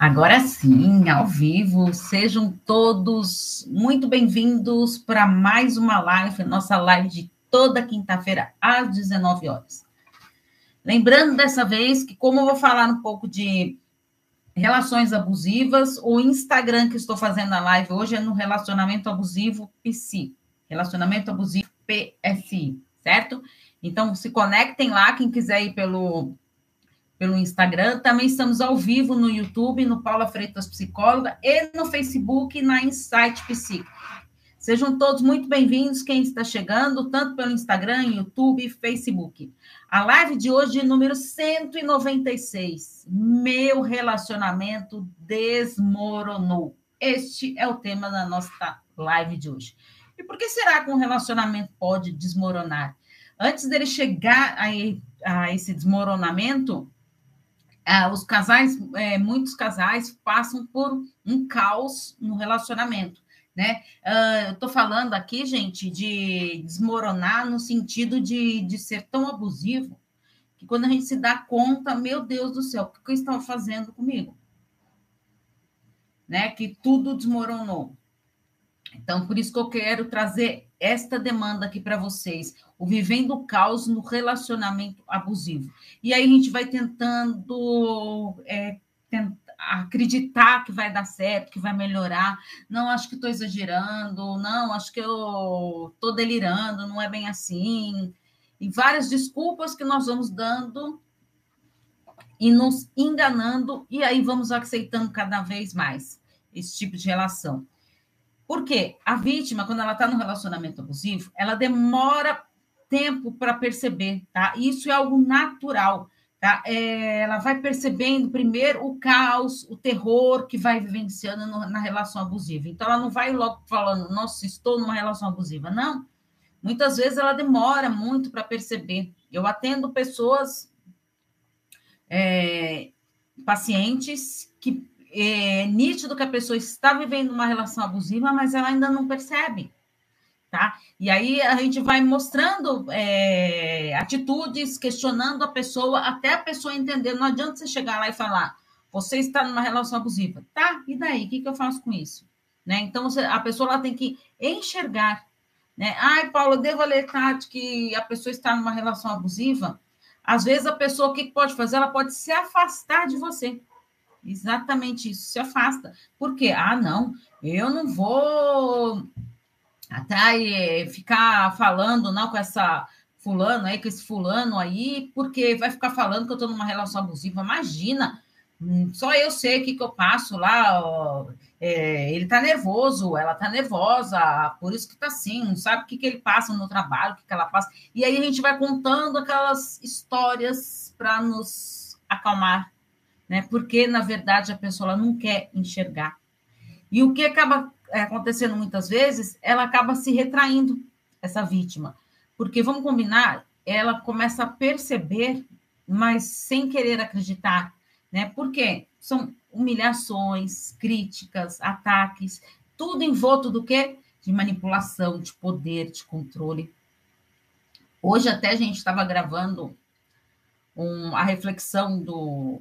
Agora sim, ao vivo, sejam todos muito bem-vindos para mais uma live, nossa live de toda quinta-feira, às 19 horas. Lembrando dessa vez que, como eu vou falar um pouco de relações abusivas, o Instagram que estou fazendo a live hoje é no Relacionamento Abusivo PC, Relacionamento Abusivo PSI, certo? Então, se conectem lá, quem quiser ir pelo pelo Instagram. Também estamos ao vivo no YouTube, no Paula Freitas Psicóloga, e no Facebook, na Insight Psic. Sejam todos muito bem-vindos, quem está chegando, tanto pelo Instagram, YouTube e Facebook. A live de hoje, número 196. Meu relacionamento desmoronou. Este é o tema da nossa live de hoje. E por que será que um relacionamento pode desmoronar? Antes dele chegar a, a esse desmoronamento, ah, os casais, é, muitos casais passam por um caos no relacionamento, né? Uh, eu estou falando aqui, gente, de desmoronar no sentido de, de ser tão abusivo que quando a gente se dá conta, meu Deus do céu, o que eu estava fazendo comigo? Né? Que tudo desmoronou. Então, por isso que eu quero trazer esta demanda aqui para vocês, o vivendo o caos no relacionamento abusivo. E aí a gente vai tentando é, acreditar que vai dar certo, que vai melhorar. Não, acho que estou exagerando, não, acho que eu estou delirando, não é bem assim. E várias desculpas que nós vamos dando e nos enganando, e aí vamos aceitando cada vez mais esse tipo de relação. Porque a vítima, quando ela está no relacionamento abusivo, ela demora tempo para perceber, tá? Isso é algo natural, tá? É, ela vai percebendo primeiro o caos, o terror que vai vivenciando no, na relação abusiva. Então, ela não vai logo falando, nossa, estou numa relação abusiva. Não. Muitas vezes ela demora muito para perceber. Eu atendo pessoas, é, pacientes que é nítido que a pessoa está vivendo uma relação abusiva, mas ela ainda não percebe, tá? E aí a gente vai mostrando é, atitudes, questionando a pessoa, até a pessoa entender. Não adianta você chegar lá e falar, você está numa relação abusiva, tá? E daí? O que, que eu faço com isso? Né? Então, a pessoa ela tem que enxergar, né? Ai, Paulo, eu devo alertar de que a pessoa está numa relação abusiva? Às vezes a pessoa, o que pode fazer? Ela pode se afastar de você. Exatamente isso, se afasta. Por quê? Ah, não, eu não vou até ficar falando não com essa fulano aí, com esse fulano aí, porque vai ficar falando que eu estou numa relação abusiva. Imagina, hum, só eu sei o que, que eu passo lá. É, ele está nervoso, ela está nervosa, por isso que está assim, não sabe o que, que ele passa no trabalho, o que, que ela passa. E aí a gente vai contando aquelas histórias para nos acalmar né? Porque, na verdade, a pessoa não quer enxergar. E o que acaba é, acontecendo muitas vezes, ela acaba se retraindo, essa vítima. Porque, vamos combinar, ela começa a perceber, mas sem querer acreditar, né? Porque são humilhações, críticas, ataques, tudo envolto do quê? De manipulação, de poder, de controle. Hoje até a gente estava gravando um, a reflexão do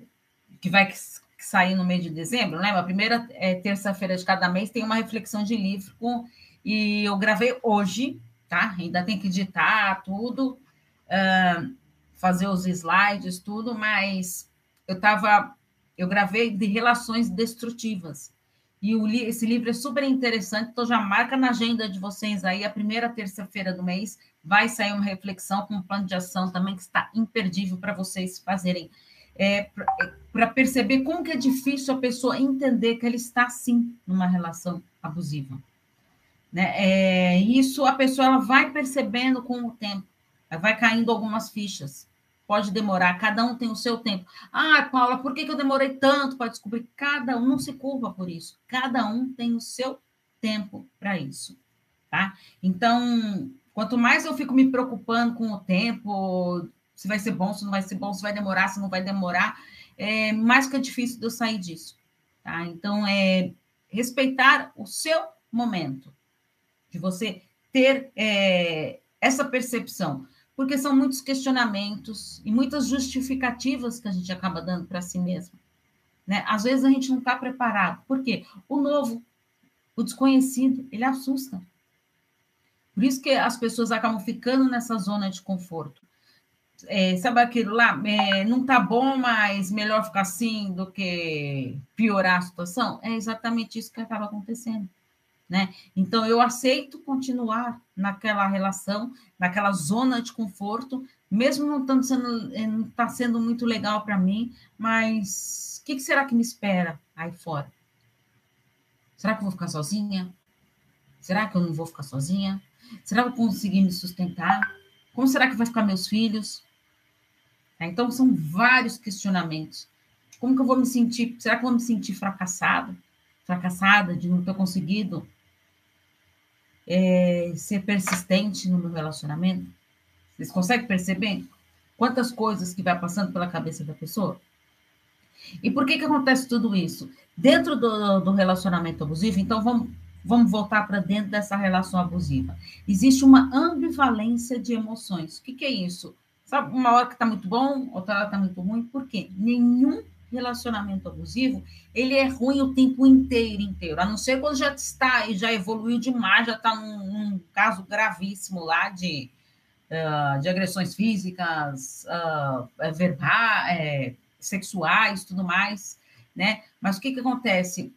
que vai sair no mês de dezembro, né? A primeira é, terça-feira de cada mês tem uma reflexão de livro com, e eu gravei hoje, tá? Ainda tem que editar tudo, uh, fazer os slides, tudo, mas eu tava, eu gravei de relações destrutivas. E o, esse livro é super interessante, então já marca na agenda de vocês aí, a primeira terça-feira do mês vai sair uma reflexão com um plano de ação também que está imperdível para vocês fazerem é, para perceber como que é difícil a pessoa entender que ela está sim numa relação abusiva. Né? É, isso a pessoa ela vai percebendo com o tempo, vai caindo algumas fichas. Pode demorar, cada um tem o seu tempo. Ah, Paula, por que, que eu demorei tanto para descobrir? Cada um não se curva por isso. Cada um tem o seu tempo para isso. Tá? Então, quanto mais eu fico me preocupando com o tempo, se vai ser bom, se não vai ser bom, se vai demorar, se não vai demorar, é mais que é difícil de eu sair disso. Tá? Então, é respeitar o seu momento, de você ter é, essa percepção, porque são muitos questionamentos e muitas justificativas que a gente acaba dando para si mesmo. Né? Às vezes a gente não está preparado. Por quê? O novo, o desconhecido, ele assusta. Por isso que as pessoas acabam ficando nessa zona de conforto. É, sabe aquilo lá? É, não tá bom, mas melhor ficar assim do que piorar a situação? É exatamente isso que acaba acontecendo. Né? Então, eu aceito continuar naquela relação, naquela zona de conforto, mesmo não estando sendo, eh, não está sendo muito legal para mim, mas o que, que, será que me espera aí fora? Será que eu vou ficar sozinha? Será que eu não vou ficar sozinha? Será que eu vou conseguir me sustentar? Como será que vai ficar meus filhos? Tá, então, são vários questionamentos. Como que eu vou me sentir? Será que eu vou me sentir fracassado? Fracassada de não ter conseguido é, ser persistente no meu relacionamento? Vocês conseguem perceber quantas coisas que vai passando pela cabeça da pessoa? E por que que acontece tudo isso? Dentro do, do relacionamento abusivo, então vamos, vamos voltar para dentro dessa relação abusiva. Existe uma ambivalência de emoções. O que, que é isso? Sabe, uma hora que está muito bom, outra hora está muito ruim. Por quê? Nenhum relacionamento abusivo, ele é ruim o tempo inteiro, inteiro. A não ser quando já está e já evoluiu demais, já está num, num, caso gravíssimo lá de, uh, de agressões físicas, uh, verbais, é, sexuais, tudo mais, né? Mas o que, que acontece?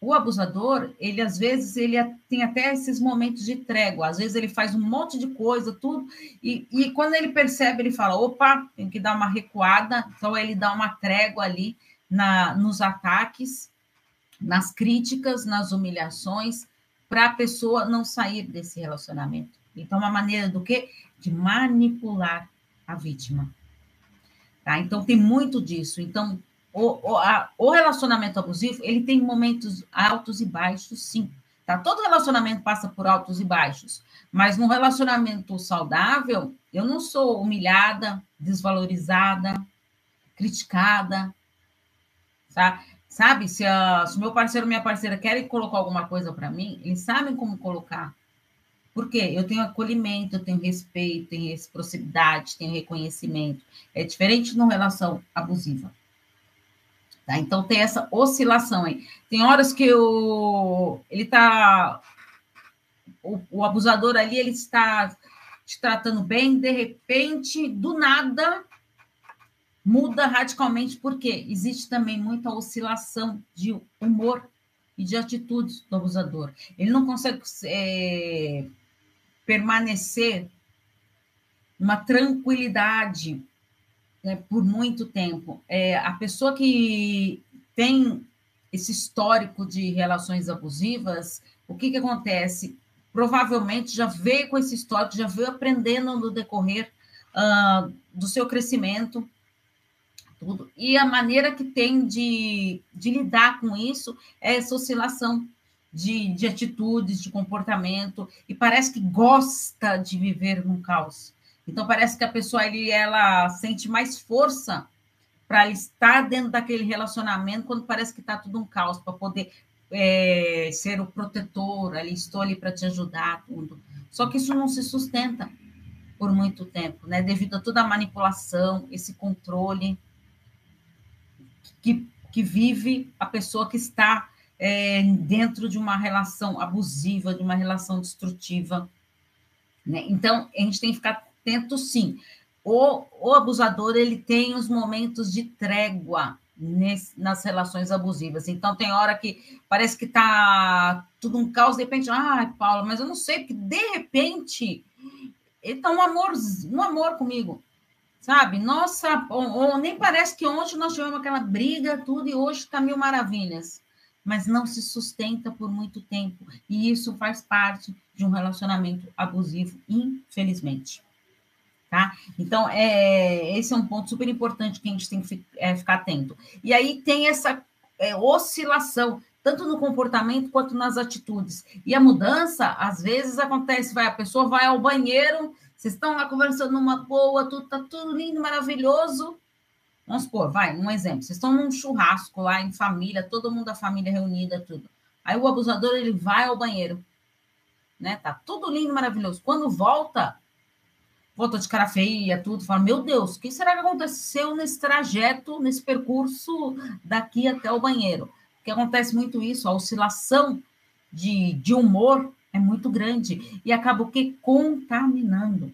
O abusador, ele às vezes ele tem até esses momentos de trégua, às vezes ele faz um monte de coisa, tudo, e, e quando ele percebe, ele fala: opa, tem que dar uma recuada, então ele dá uma trégua ali na, nos ataques, nas críticas, nas humilhações, para a pessoa não sair desse relacionamento. Então, uma maneira do quê? De manipular a vítima. Tá? Então, tem muito disso. Então, o, o, a, o relacionamento abusivo, ele tem momentos altos e baixos, sim. Tá? Todo relacionamento passa por altos e baixos. Mas no relacionamento saudável, eu não sou humilhada, desvalorizada, criticada. Tá? Sabe, se, o meu parceiro ou minha parceira querem colocar alguma coisa para mim, eles sabem como colocar. Por quê? Eu tenho acolhimento, eu tenho respeito, tenho reciprocidade, tenho reconhecimento. É diferente numa relação abusiva. Tá? Então tem essa oscilação aí. Tem horas que o, ele está. O, o abusador ali ele está te tratando bem, de repente, do nada, muda radicalmente, porque existe também muita oscilação de humor e de atitudes do abusador. Ele não consegue é, permanecer uma tranquilidade né, por muito tempo. É, a pessoa que tem esse histórico de relações abusivas, o que, que acontece? Provavelmente já veio com esse histórico, já veio aprendendo no decorrer uh, do seu crescimento, tudo. E a maneira que tem de, de lidar com isso é essa oscilação de, de atitudes, de comportamento, e parece que gosta de viver num caos. Então parece que a pessoa ali, ela sente mais força para estar dentro daquele relacionamento quando parece que está tudo um caos, para poder é, ser o protetor, ali estou ali para te ajudar, tudo. Só que isso não se sustenta por muito tempo, né? Devido a toda a manipulação, esse controle que, que vive a pessoa que está é, dentro de uma relação abusiva, de uma relação destrutiva. Né? Então, a gente tem que ficar tento sim. O, o abusador ele tem os momentos de trégua nesse, nas relações abusivas. Então tem hora que parece que tá tudo um caos, de repente, ai, ah, Paula, mas eu não sei, porque de repente ele tá um amor, um amor comigo. Sabe? Nossa, ou, ou nem parece que ontem nós tivemos aquela briga, tudo, e hoje está mil maravilhas. Mas não se sustenta por muito tempo. E isso faz parte de um relacionamento abusivo, infelizmente. Tá? Então, é, esse é um ponto super importante que a gente tem que é, ficar atento. E aí tem essa é, oscilação, tanto no comportamento quanto nas atitudes. E a mudança, às vezes, acontece, vai, a pessoa vai ao banheiro, vocês estão lá conversando numa boa, tudo tá tudo lindo, maravilhoso. Vamos supor, vai, um exemplo. Vocês estão num churrasco lá em família, todo mundo da família reunida, tudo. Aí o abusador, ele vai ao banheiro, né? Tá tudo lindo, maravilhoso. Quando volta, volta de cara feia, tudo. Fala, meu Deus, o que será que aconteceu nesse trajeto, nesse percurso daqui até o banheiro? Porque acontece muito isso, a oscilação de, de humor é muito grande e acaba o que? Contaminando.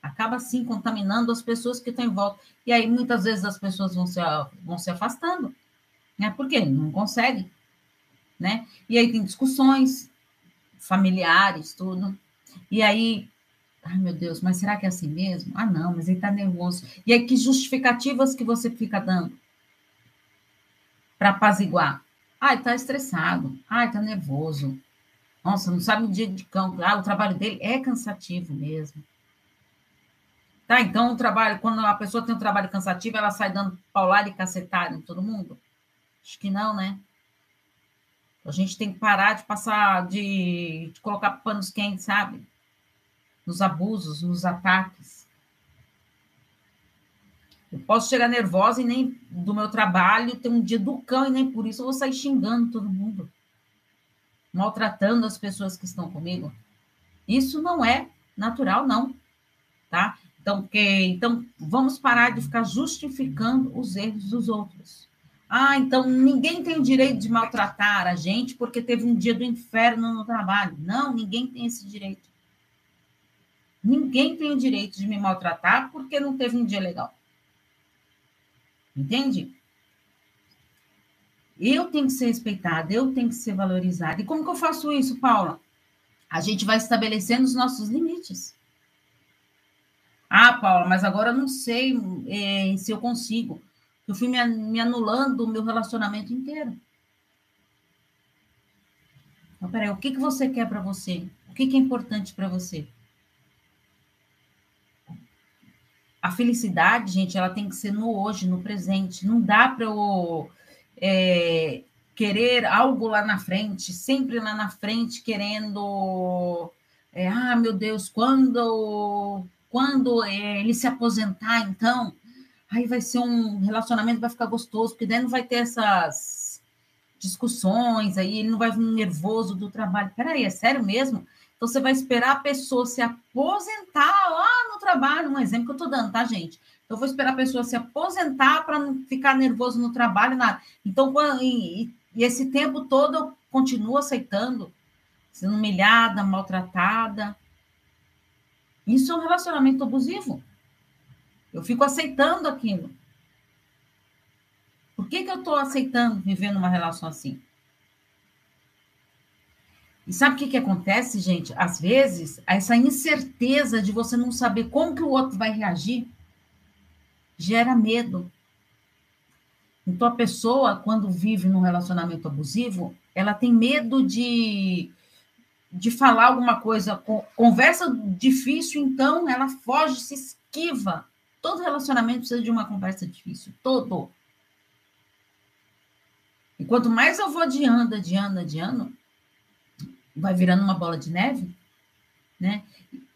Acaba, sim, contaminando as pessoas que estão em volta. E aí, muitas vezes, as pessoas vão se, vão se afastando. Né? Por quê? Não consegue. Né? E aí tem discussões familiares, tudo. E aí, ai meu Deus, mas será que é assim mesmo? Ah, não, mas ele está nervoso. E aí, que justificativas que você fica dando para apaziguar? Ah, está estressado. Ah, está nervoso. Nossa, não sabe o dia de cão. Ah, o trabalho dele é cansativo mesmo. Tá, então o trabalho, quando a pessoa tem um trabalho cansativo, ela sai dando paulada e cacetada em todo mundo? Acho que não, né? A gente tem que parar de passar, de, de colocar panos quentes, sabe? Nos abusos, nos ataques. Eu posso chegar nervosa e nem do meu trabalho ter um dia do cão e nem por isso eu vou sair xingando todo mundo, maltratando as pessoas que estão comigo. Isso não é natural, não, tá? Então, que, então vamos parar de ficar justificando os erros dos outros. Ah, então ninguém tem o direito de maltratar a gente porque teve um dia do inferno no trabalho. Não, ninguém tem esse direito. Ninguém tem o direito de me maltratar porque não teve um dia legal. Entende? Eu tenho que ser respeitada, eu tenho que ser valorizada. E como que eu faço isso, Paula? A gente vai estabelecendo os nossos limites. Ah, Paula, mas agora eu não sei é, se eu consigo. Eu fui me, me anulando o meu relacionamento inteiro. Então, peraí, o que, que você quer para você? O que, que é importante para você? A felicidade, gente, ela tem que ser no hoje, no presente. Não dá para eu é, querer algo lá na frente, sempre lá na frente, querendo. É, ah, meu Deus, quando, quando é, ele se aposentar, então, aí vai ser um relacionamento, vai ficar gostoso, porque daí não vai ter essas discussões, aí ele não vai vir nervoso do trabalho. Peraí, é sério mesmo? Então, você vai esperar a pessoa se aposentar lá no trabalho, um exemplo que eu estou dando, tá, gente? Então, eu vou esperar a pessoa se aposentar para não ficar nervoso no trabalho, nada. Então, e, e esse tempo todo eu continuo aceitando, sendo humilhada, maltratada. Isso é um relacionamento abusivo. Eu fico aceitando aquilo. Por que, que eu estou aceitando viver numa relação assim? E sabe o que, que acontece, gente? Às vezes, essa incerteza de você não saber como que o outro vai reagir gera medo. Então, a pessoa, quando vive num relacionamento abusivo, ela tem medo de, de falar alguma coisa, conversa difícil, então ela foge, se esquiva. Todo relacionamento precisa de uma conversa difícil, todo. E quanto mais eu vou adiando, adiando, adiando, vai virando uma bola de neve, né?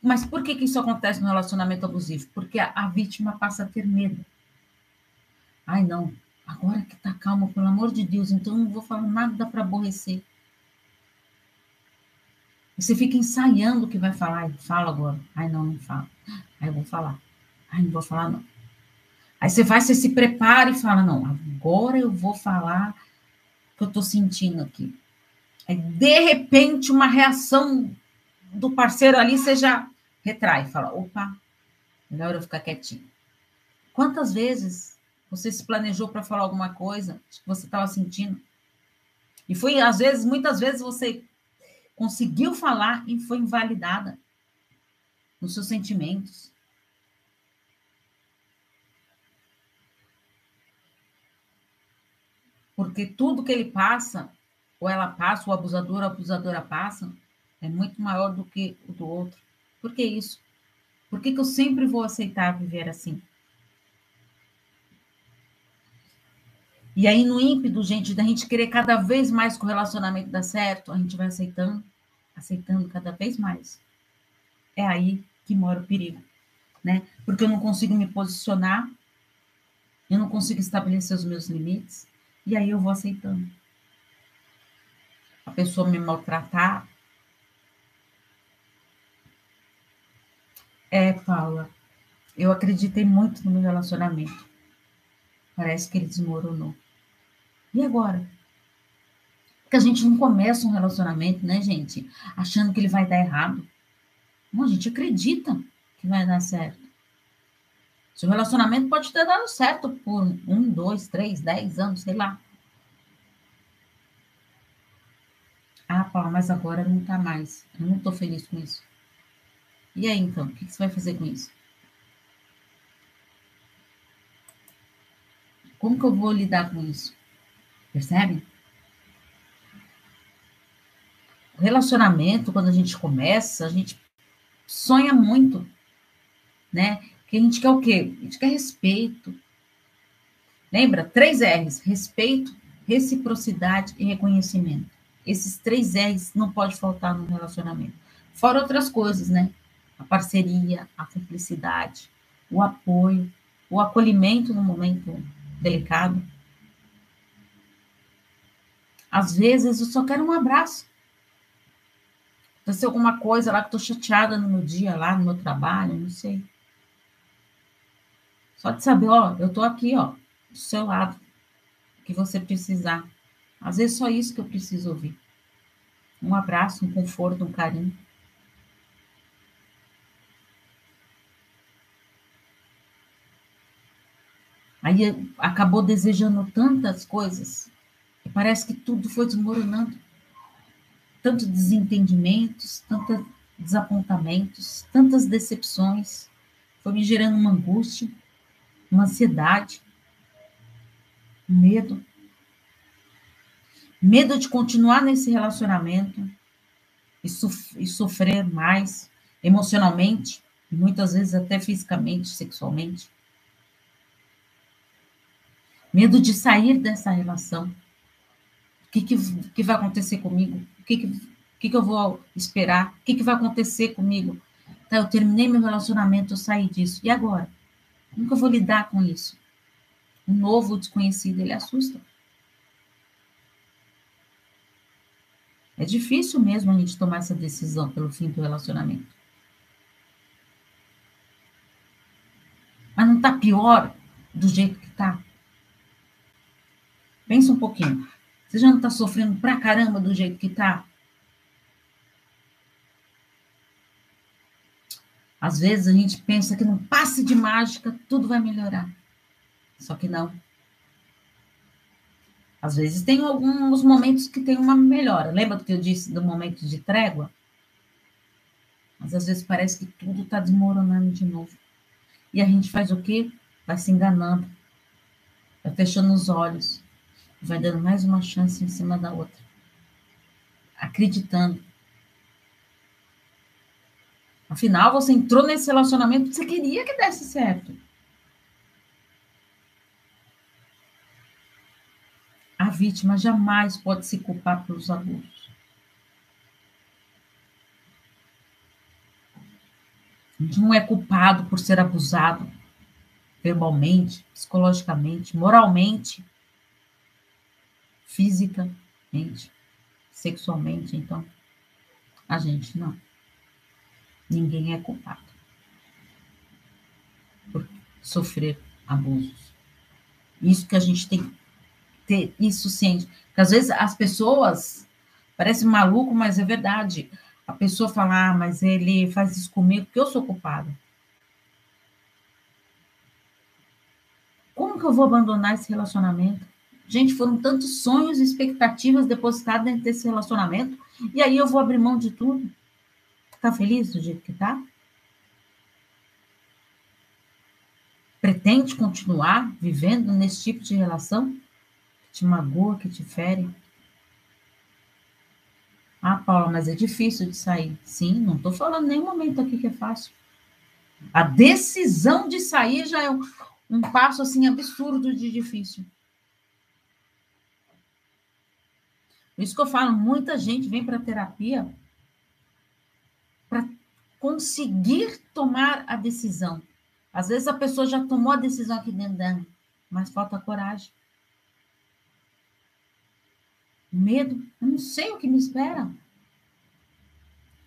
Mas por que, que isso acontece no relacionamento abusivo? Porque a, a vítima passa a ter medo. Ai, não, agora que tá calma, pelo amor de Deus, então não vou falar nada para aborrecer. Você fica ensaiando o que vai falar. Fala agora. Ai, não, não fala. Ai, eu vou falar. Ai, não vou falar, não. Aí você vai, você se prepara e fala, não, agora eu vou falar o que eu estou sentindo aqui. Aí, de repente, uma reação do parceiro ali, você já retrai, fala: opa, melhor eu ficar quietinho. Quantas vezes você se planejou para falar alguma coisa que você estava sentindo? E foi, às vezes, muitas vezes você conseguiu falar e foi invalidada nos seus sentimentos. Porque tudo que ele passa ou ela passa, o abusador ou a abusadora passa, é muito maior do que o do outro. Por que isso? Por que, que eu sempre vou aceitar viver assim? E aí, no ímpeto, gente, da gente querer cada vez mais que o relacionamento dar certo, a gente vai aceitando, aceitando cada vez mais. É aí que mora o perigo, né? Porque eu não consigo me posicionar, eu não consigo estabelecer os meus limites, e aí eu vou aceitando a pessoa me maltratar. É, Paula, Eu acreditei muito no meu relacionamento. Parece que ele desmoronou. E agora? Porque a gente não começa um relacionamento, né, gente? Achando que ele vai dar errado. Não, a gente acredita que vai dar certo. Seu relacionamento pode ter dado certo por um, dois, três, dez anos, sei lá. Ah, Paula, mas agora não tá mais. Eu não tô feliz com isso. E aí, então, o que você vai fazer com isso? Como que eu vou lidar com isso? Percebe? O relacionamento, quando a gente começa, a gente sonha muito, né? Que a gente quer o quê? A gente quer respeito. Lembra? Três R's: respeito, reciprocidade e reconhecimento. Esses três R's não pode faltar no relacionamento. Fora outras coisas, né? A parceria, a cumplicidade, o apoio, o acolhimento no momento delicado. Às vezes eu só quero um abraço. Aconteceu alguma coisa lá que estou chateada no meu dia, lá no meu trabalho, não sei. Só de saber, ó, eu tô aqui, ó, do seu lado, que você precisar. Às vezes só isso que eu preciso ouvir. Um abraço, um conforto, um carinho. Aí acabou desejando tantas coisas, e parece que tudo foi desmoronando. Tantos desentendimentos, tantos desapontamentos, tantas decepções, foi me gerando uma angústia uma ansiedade, um medo. Medo de continuar nesse relacionamento e, sof e sofrer mais emocionalmente, e muitas vezes até fisicamente, sexualmente. Medo de sair dessa relação. O que, que, que vai acontecer comigo? O que, que, que, que eu vou esperar? O que, que vai acontecer comigo? Tá, eu terminei meu relacionamento, eu saí disso. E agora? Nunca vou lidar com isso. Um novo desconhecido, ele assusta. É difícil mesmo a gente tomar essa decisão pelo fim do relacionamento. Mas não está pior do jeito que está? Pensa um pouquinho. Você já não está sofrendo pra caramba do jeito que está? Às vezes a gente pensa que num passe de mágica tudo vai melhorar. Só que não. Às vezes tem alguns momentos que tem uma melhora. Lembra do que eu disse do momento de trégua? Mas às vezes parece que tudo está desmoronando de novo. E a gente faz o quê? Vai se enganando, vai fechando os olhos, vai dando mais uma chance em cima da outra, acreditando Afinal, você entrou nesse relacionamento porque você queria que desse certo. Vítima jamais pode se culpar pelos abusos. A gente não é culpado por ser abusado verbalmente, psicologicamente, moralmente, fisicamente, sexualmente. Então, a gente não. Ninguém é culpado por sofrer abusos. Isso que a gente tem ter isso ciente. Porque às vezes as pessoas parece maluco, mas é verdade. A pessoa fala, ah, mas ele faz isso comigo porque eu sou culpada. Como que eu vou abandonar esse relacionamento? Gente, foram tantos sonhos e expectativas depositados dentro desse relacionamento, e aí eu vou abrir mão de tudo. Está feliz do jeito que está? Pretende continuar vivendo nesse tipo de relação que te magoa, que te fere? Ah, Paula, mas é difícil de sair. Sim, não estou falando nenhum momento aqui que é fácil. A decisão de sair já é um, um passo assim absurdo de difícil. Por isso que eu falo, muita gente vem para terapia para conseguir tomar a decisão. Às vezes a pessoa já tomou a decisão aqui dentro dela, mas falta coragem. Medo, eu não sei o que me espera.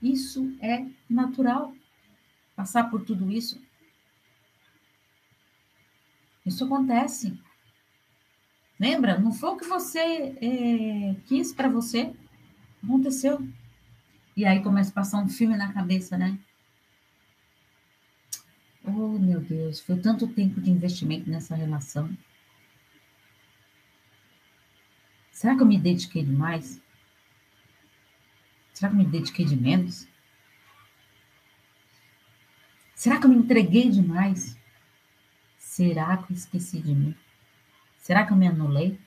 Isso é natural. Passar por tudo isso. Isso acontece. Lembra? Não foi o que você é, quis para você. Aconteceu. E aí começa a passar um filme na cabeça, né? Oh, meu Deus, foi tanto tempo de investimento nessa relação. Será que eu me dediquei demais? Será que eu me dediquei de menos? Será que eu me entreguei demais? Será que eu esqueci de mim? Será que eu me anulei?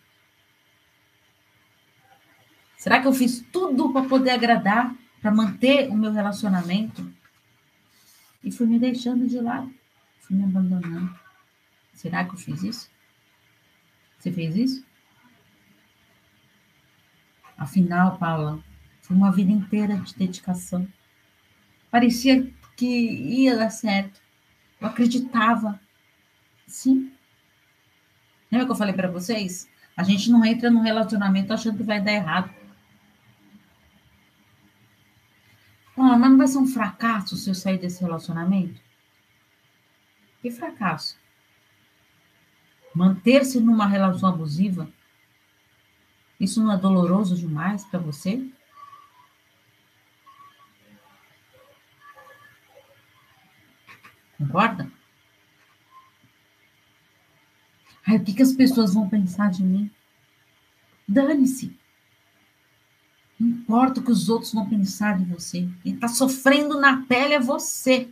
Será que eu fiz tudo para poder agradar, para manter o meu relacionamento? E fui me deixando de lado, fui me abandonando. Será que eu fiz isso? Você fez isso? Afinal, Paula, foi uma vida inteira de dedicação. Parecia que ia dar certo. Eu acreditava. Sim. Lembra que eu falei para vocês? A gente não entra num relacionamento achando que vai dar errado. Ah, mas não vai ser um fracasso se eu sair desse relacionamento? Que fracasso? Manter-se numa relação abusiva? Isso não é doloroso demais para você? Concorda? Ai, o que, que as pessoas vão pensar de mim? Dane-se. Não importa o que os outros vão pensar de você. Quem está sofrendo na pele é você.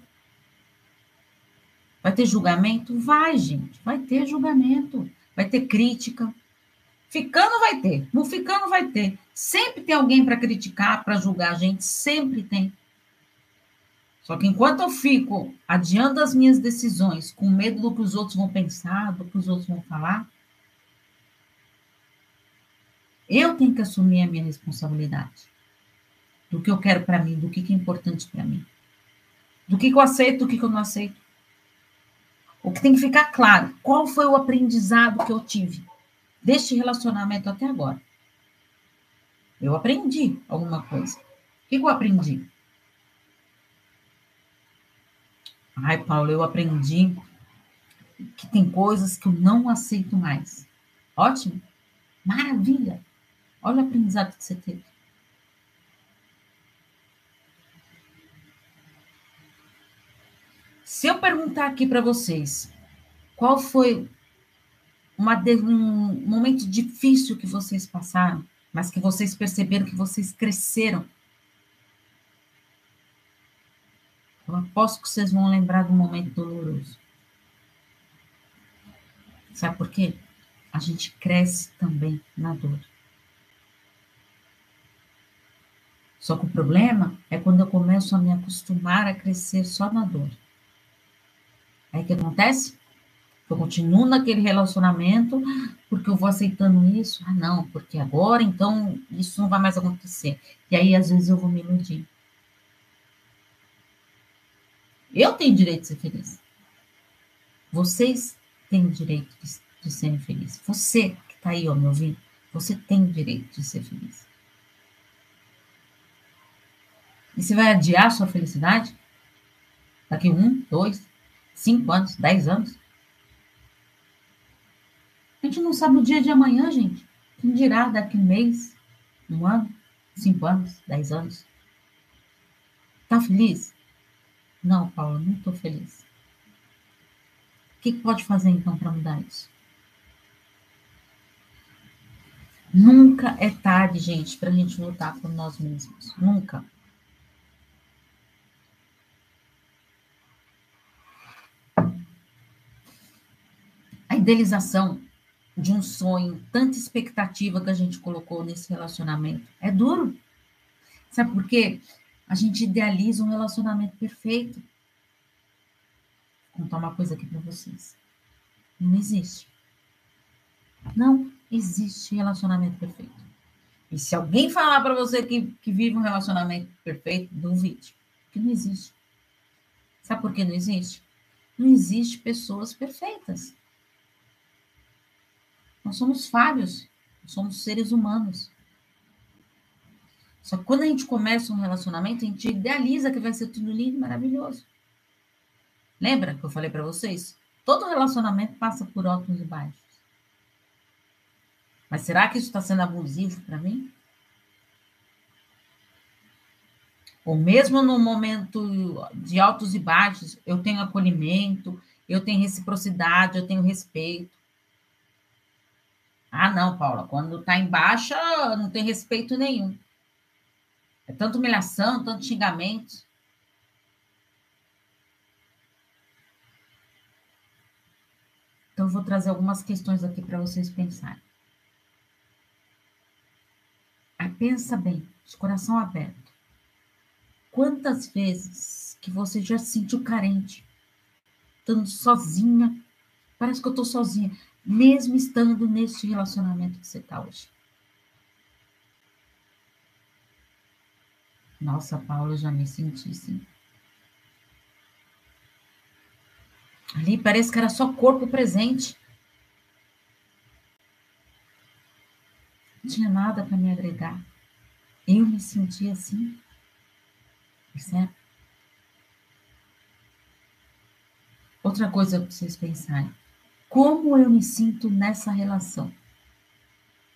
Vai ter julgamento? Vai, gente. Vai ter julgamento. Vai ter crítica. Ficando vai ter. Não ficando vai ter. Sempre tem alguém para criticar, para julgar a gente. Sempre tem. Só que enquanto eu fico adiando as minhas decisões, com medo do que os outros vão pensar, do que os outros vão falar, eu tenho que assumir a minha responsabilidade. Do que eu quero para mim, do que, é importante para mim. Do que, que eu aceito, do que, que eu não aceito. O que tem que ficar claro, qual foi o aprendizado que eu tive deste relacionamento até agora? Eu aprendi alguma coisa. O que, eu aprendi? Ai, Paulo, eu aprendi que tem coisas que eu não aceito mais. Ótimo. Maravilha. Olha o aprendizado que você teve. Se eu perguntar aqui para vocês, qual foi uma, um momento difícil que vocês passaram, mas que vocês perceberam que vocês cresceram Eu aposto que vocês vão lembrar do momento doloroso. Sabe por quê? A gente cresce também na dor. Só que o problema é quando eu começo a me acostumar a crescer só na dor. Aí o que acontece? Eu continuo naquele relacionamento porque eu vou aceitando isso. Ah, não, porque agora então isso não vai mais acontecer. E aí às vezes eu vou me iludir. Eu tenho direito de ser feliz. Vocês têm direito de, de serem felizes. Você que está aí, ó, me ouvindo, você tem direito de ser feliz. E você vai adiar sua felicidade? Daqui um, dois, cinco anos, dez anos? A gente não sabe o dia de amanhã, gente. Quem dirá daqui um mês, um ano, cinco anos, dez anos? Tá feliz? Não, Paulo, não estou feliz. O que, que pode fazer então para mudar isso? Nunca é tarde, gente, para a gente lutar por nós mesmos. Nunca. A idealização de um sonho, tanta expectativa que a gente colocou nesse relacionamento, é duro. Sabe por quê? A gente idealiza um relacionamento perfeito. Vou contar uma coisa aqui para vocês. Não existe. Não existe relacionamento perfeito. E se alguém falar para você que, que vive um relacionamento perfeito, duvide. Que não existe. Sabe por que não existe? Não existe pessoas perfeitas. Nós somos falhos, somos seres humanos. Só que quando a gente começa um relacionamento, a gente idealiza que vai ser tudo lindo e maravilhoso. Lembra que eu falei para vocês? Todo relacionamento passa por altos e baixos. Mas será que isso está sendo abusivo para mim? Ou mesmo no momento de altos e baixos, eu tenho acolhimento, eu tenho reciprocidade, eu tenho respeito. Ah, não, Paula, quando está em baixa, não tem respeito nenhum. É tanta humilhação, tanto xingamento. Então, eu vou trazer algumas questões aqui para vocês pensarem. Aí, pensa bem, de coração aberto. Quantas vezes que você já se sentiu carente, estando sozinha? Parece que eu estou sozinha, mesmo estando nesse relacionamento que você está hoje. Nossa, Paula, já me senti assim. Ali parece que era só corpo presente. Não tinha nada para me agregar. Eu me senti assim. Percebe? Outra coisa para vocês pensarem. Como eu me sinto nessa relação?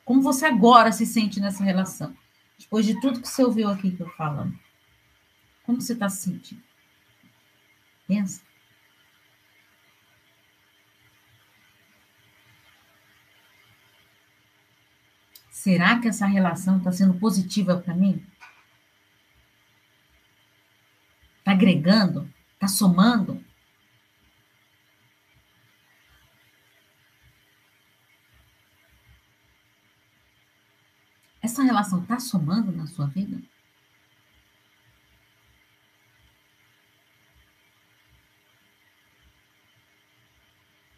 Como você agora se sente nessa relação? Depois de tudo que você ouviu aqui que eu falando. Como você está se sentindo? Pensa. Será que essa relação está sendo positiva para mim? Está agregando? Está somando? Essa relação está somando na sua vida?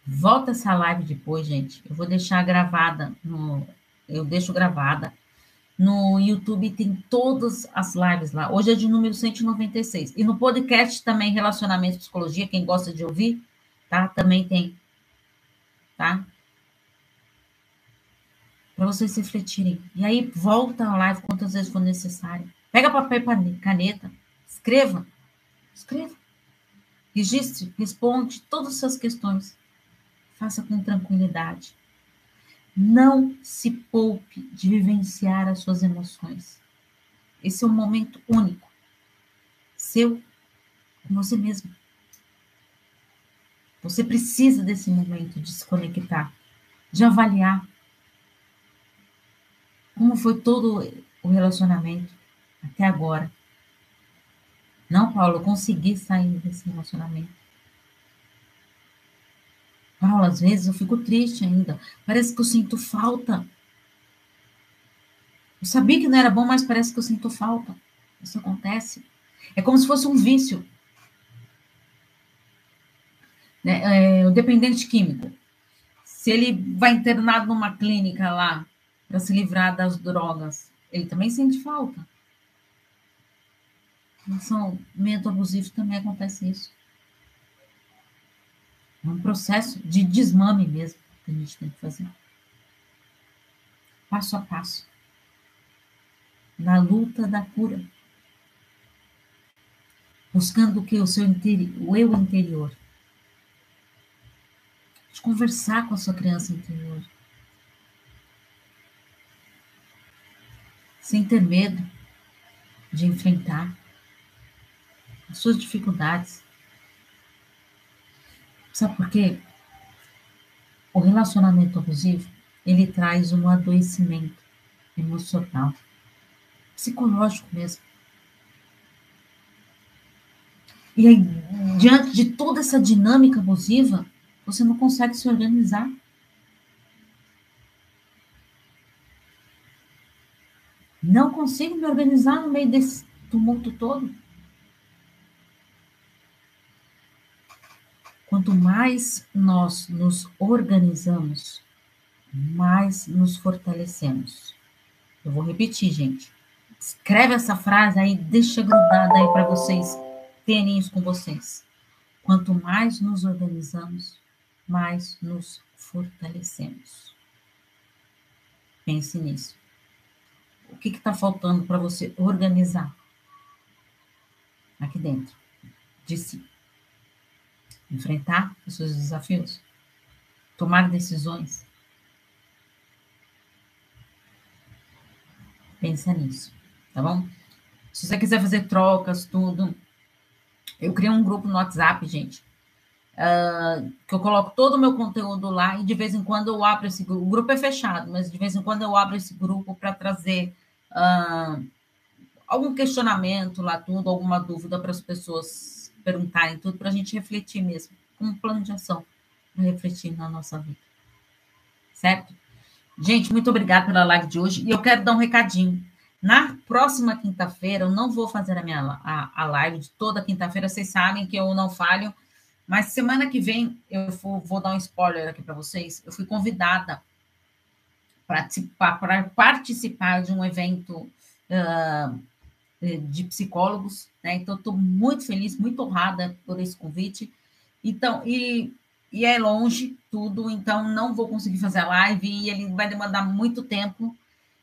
Volta essa live depois, gente. Eu vou deixar gravada no. Eu deixo gravada. No YouTube tem todas as lives lá. Hoje é de número 196. E no podcast também, Relacionamento e Psicologia, quem gosta de ouvir, tá? Também tem. Tá? Para vocês refletirem. E aí, volta a live quantas vezes for necessário. Pega papel e caneta, escreva, escreva. Registre, responde todas as suas questões. Faça com tranquilidade. Não se poupe de vivenciar as suas emoções. Esse é um momento único. Seu, com você mesmo. Você precisa desse momento de se conectar, de avaliar como foi todo o relacionamento até agora? Não, Paulo, eu consegui sair desse relacionamento. Paulo, às vezes eu fico triste ainda. Parece que eu sinto falta. Eu sabia que não era bom, mas parece que eu sinto falta. Isso acontece. É como se fosse um vício. Né? É, o dependente químico. Se ele vai internado numa clínica lá, para se livrar das drogas, ele também sente falta. Relacionamento abusivo também acontece isso. É um processo de desmame mesmo que a gente tem que fazer. Passo a passo. Na luta da cura. Buscando o que? O seu interior, o eu interior. De conversar com a sua criança interior. Sem ter medo de enfrentar as suas dificuldades. Sabe por quê? O relacionamento abusivo, ele traz um adoecimento emocional, psicológico mesmo. E aí, diante de toda essa dinâmica abusiva, você não consegue se organizar. Não consigo me organizar no meio desse tumulto todo. Quanto mais nós nos organizamos, mais nos fortalecemos. Eu vou repetir, gente. Escreve essa frase aí, deixa grudada aí para vocês terem isso com vocês. Quanto mais nos organizamos, mais nos fortalecemos. Pense nisso. O que está faltando para você organizar aqui dentro de si? enfrentar os seus desafios, tomar decisões. Pensa nisso, tá bom? Se você quiser fazer trocas, tudo, eu criei um grupo no WhatsApp, gente, uh, que eu coloco todo o meu conteúdo lá e de vez em quando eu abro esse grupo. O grupo é fechado, mas de vez em quando eu abro esse grupo para trazer uh, algum questionamento lá, tudo, alguma dúvida para as pessoas perguntarem tudo, para a gente refletir mesmo, com um plano de ação, para refletir na nossa vida. Certo? Gente, muito obrigada pela live de hoje. E eu quero dar um recadinho. Na próxima quinta-feira, eu não vou fazer a minha a, a live de toda quinta-feira, vocês sabem que eu não falho, mas semana que vem eu vou, vou dar um spoiler aqui para vocês. Eu fui convidada para participar de um evento uh, de psicólogos, né? Então, estou muito feliz, muito honrada por esse convite. Então, e, e é longe tudo, então não vou conseguir fazer a live e ele vai demandar muito tempo.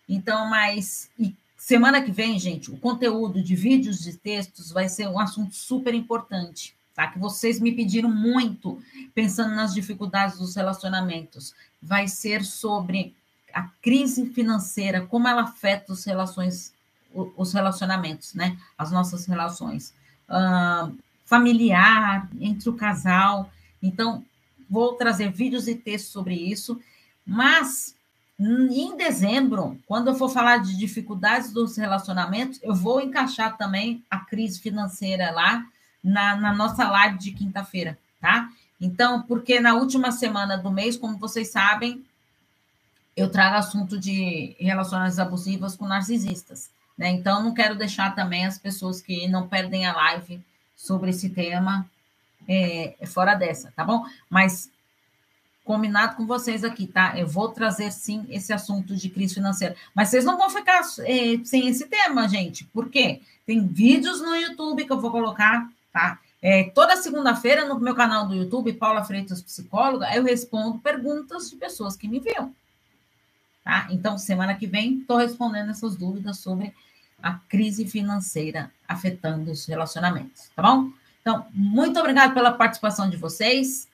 Então, mas semana que vem, gente, o conteúdo de vídeos e textos vai ser um assunto super importante, tá? Que vocês me pediram muito, pensando nas dificuldades dos relacionamentos. Vai ser sobre a crise financeira, como ela afeta os relações, os relacionamentos, né? As nossas relações. Uh, familiar, entre o casal. Então, vou trazer vídeos e textos sobre isso, mas em dezembro, quando eu for falar de dificuldades dos relacionamentos, eu vou encaixar também a crise financeira lá na, na nossa live de quinta-feira, tá? Então, porque na última semana do mês, como vocês sabem, eu trago assunto de relações abusivas com narcisistas, né? Então, não quero deixar também as pessoas que não perdem a live sobre esse tema é, é, fora dessa, tá bom? Mas combinado com vocês aqui, tá? Eu vou trazer sim esse assunto de crise financeira. Mas vocês não vão ficar é, sem esse tema, gente. Por quê? Tem vídeos no YouTube que eu vou colocar, tá? É, toda segunda-feira no meu canal do YouTube, Paula Freitas Psicóloga, eu respondo perguntas de pessoas que me viram. Tá? Então, semana que vem, estou respondendo essas dúvidas sobre a crise financeira afetando os relacionamentos, tá bom? Então, muito obrigado pela participação de vocês.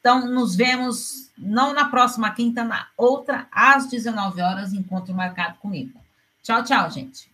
Então, nos vemos não na próxima quinta, na outra, às 19 horas, encontro marcado comigo. Tchau, tchau, gente.